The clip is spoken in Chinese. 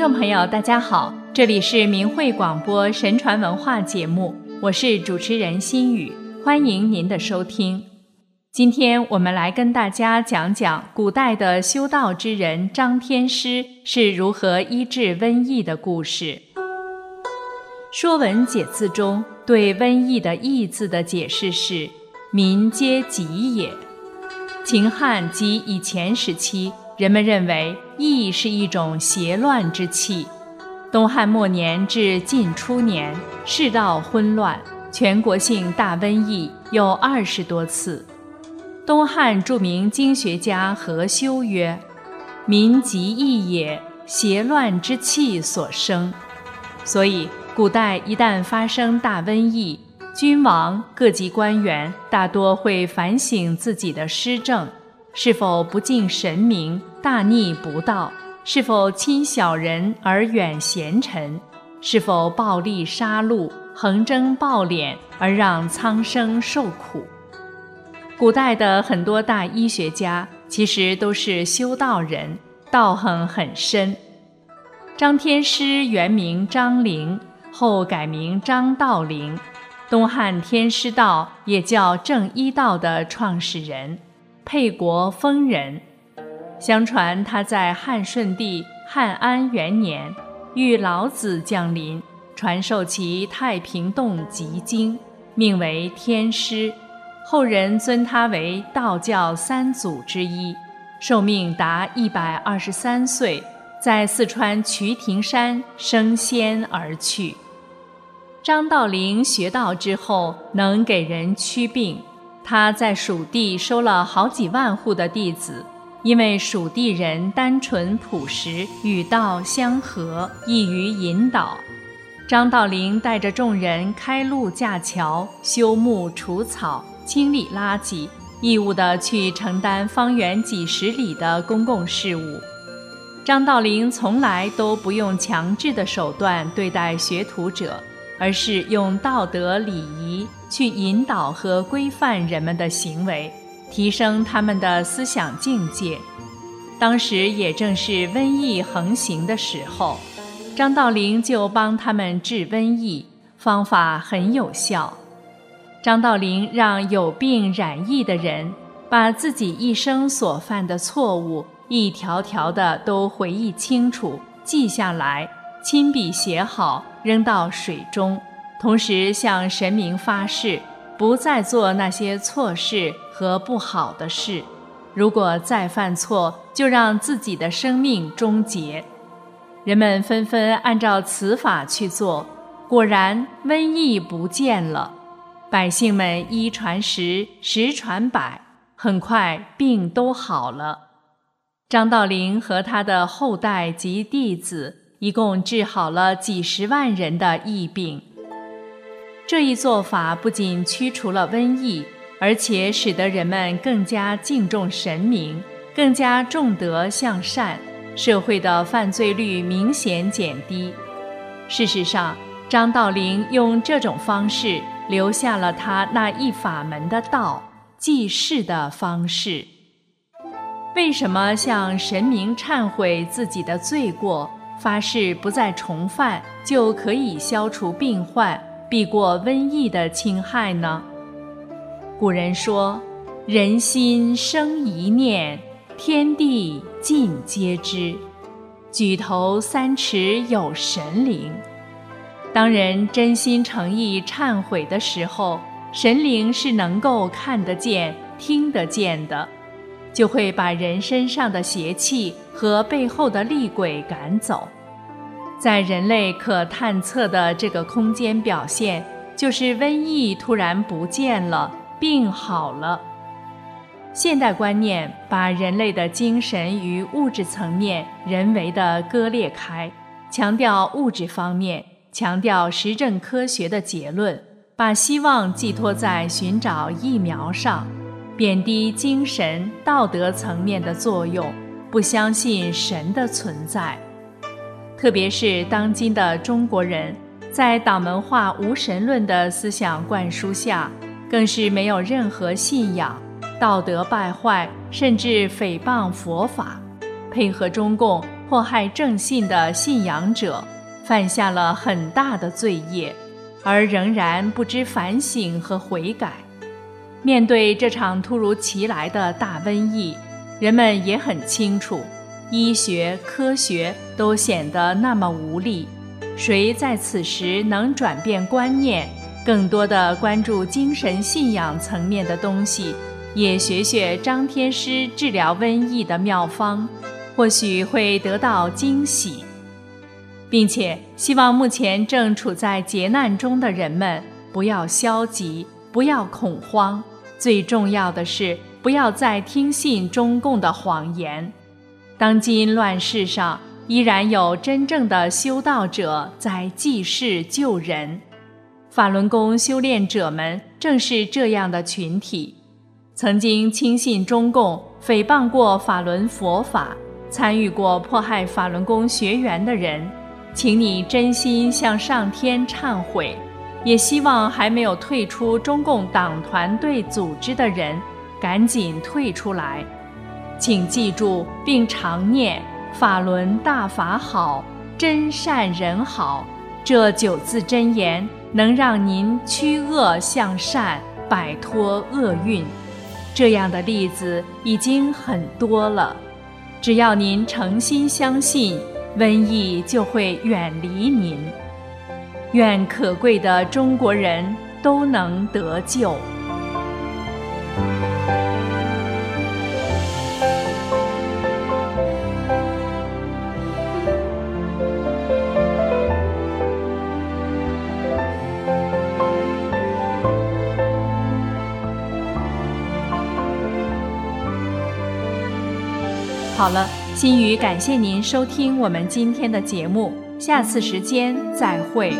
众朋友，大家好，这里是明慧广播神传文化节目，我是主持人心雨，欢迎您的收听。今天我们来跟大家讲讲古代的修道之人张天师是如何医治瘟疫的故事。《说文解字》中对瘟疫的“疫”字的解释是：“民皆疾也。”秦汉及以前时期。人们认为疫是一种邪乱之气。东汉末年至晋初年，世道混乱，全国性大瘟疫有二十多次。东汉著名经学家何修曰：“民疾疫也，邪乱之气所生。”所以，古代一旦发生大瘟疫，君王、各级官员大多会反省自己的施政。是否不敬神明、大逆不道？是否亲小人而远贤臣？是否暴力杀戮、横征暴敛而让苍生受苦？古代的很多大医学家其实都是修道人，道行很深。张天师原名张陵，后改名张道陵，东汉天师道也叫正一道的创始人。沛国丰人，相传他在汉顺帝汉安元年遇老子降临，传授其《太平洞集经》，命为天师。后人尊他为道教三祖之一，寿命达一百二十三岁，在四川渠亭山升仙而去。张道陵学道之后，能给人驱病。他在蜀地收了好几万户的弟子，因为蜀地人单纯朴实，与道相合，易于引导。张道陵带着众人开路架桥、修木除草、清理垃圾，义务地去承担方圆几十里的公共事务。张道陵从来都不用强制的手段对待学徒者。而是用道德礼仪去引导和规范人们的行为，提升他们的思想境界。当时也正是瘟疫横行的时候，张道陵就帮他们治瘟疫，方法很有效。张道陵让有病染疫的人把自己一生所犯的错误一条条的都回忆清楚，记下来。亲笔写好，扔到水中，同时向神明发誓，不再做那些错事和不好的事。如果再犯错，就让自己的生命终结。人们纷纷按照此法去做，果然瘟疫不见了。百姓们一传十，十传百，很快病都好了。张道陵和他的后代及弟子。一共治好了几十万人的疫病。这一做法不仅驱除了瘟疫，而且使得人们更加敬重神明，更加重德向善，社会的犯罪率明显减低。事实上，张道陵用这种方式留下了他那一法门的道济世的方式。为什么向神明忏悔自己的罪过？发誓不再重犯，就可以消除病患，避过瘟疫的侵害呢？古人说：“人心生一念，天地尽皆知。举头三尺有神灵。”当人真心诚意忏悔的时候，神灵是能够看得见、听得见的，就会把人身上的邪气。和背后的厉鬼赶走，在人类可探测的这个空间表现，就是瘟疫突然不见了，病好了。现代观念把人类的精神与物质层面人为的割裂开，强调物质方面，强调实证科学的结论，把希望寄托在寻找疫苗上，贬低精神道德层面的作用。不相信神的存在，特别是当今的中国人，在党文化无神论的思想灌输下，更是没有任何信仰，道德败坏，甚至诽谤佛法，配合中共迫害正信的信仰者，犯下了很大的罪业，而仍然不知反省和悔改。面对这场突如其来的大瘟疫，人们也很清楚，医学科学都显得那么无力。谁在此时能转变观念，更多的关注精神信仰层面的东西，也学学张天师治疗瘟疫的妙方，或许会得到惊喜。并且希望目前正处在劫难中的人们不要消极，不要恐慌，最重要的是不要再听信中共的谎言。当今乱世上。依然有真正的修道者在济世救人，法轮功修炼者们正是这样的群体。曾经轻信中共、诽谤过法轮佛法、参与过迫害法轮功学员的人，请你真心向上天忏悔。也希望还没有退出中共党团队组织的人，赶紧退出来。请记住并常念。法轮大法好，真善人好，这九字真言能让您驱恶向善，摆脱厄运。这样的例子已经很多了。只要您诚心相信，瘟疫就会远离您。愿可贵的中国人都能得救。好了，心雨感谢您收听我们今天的节目，下次时间再会。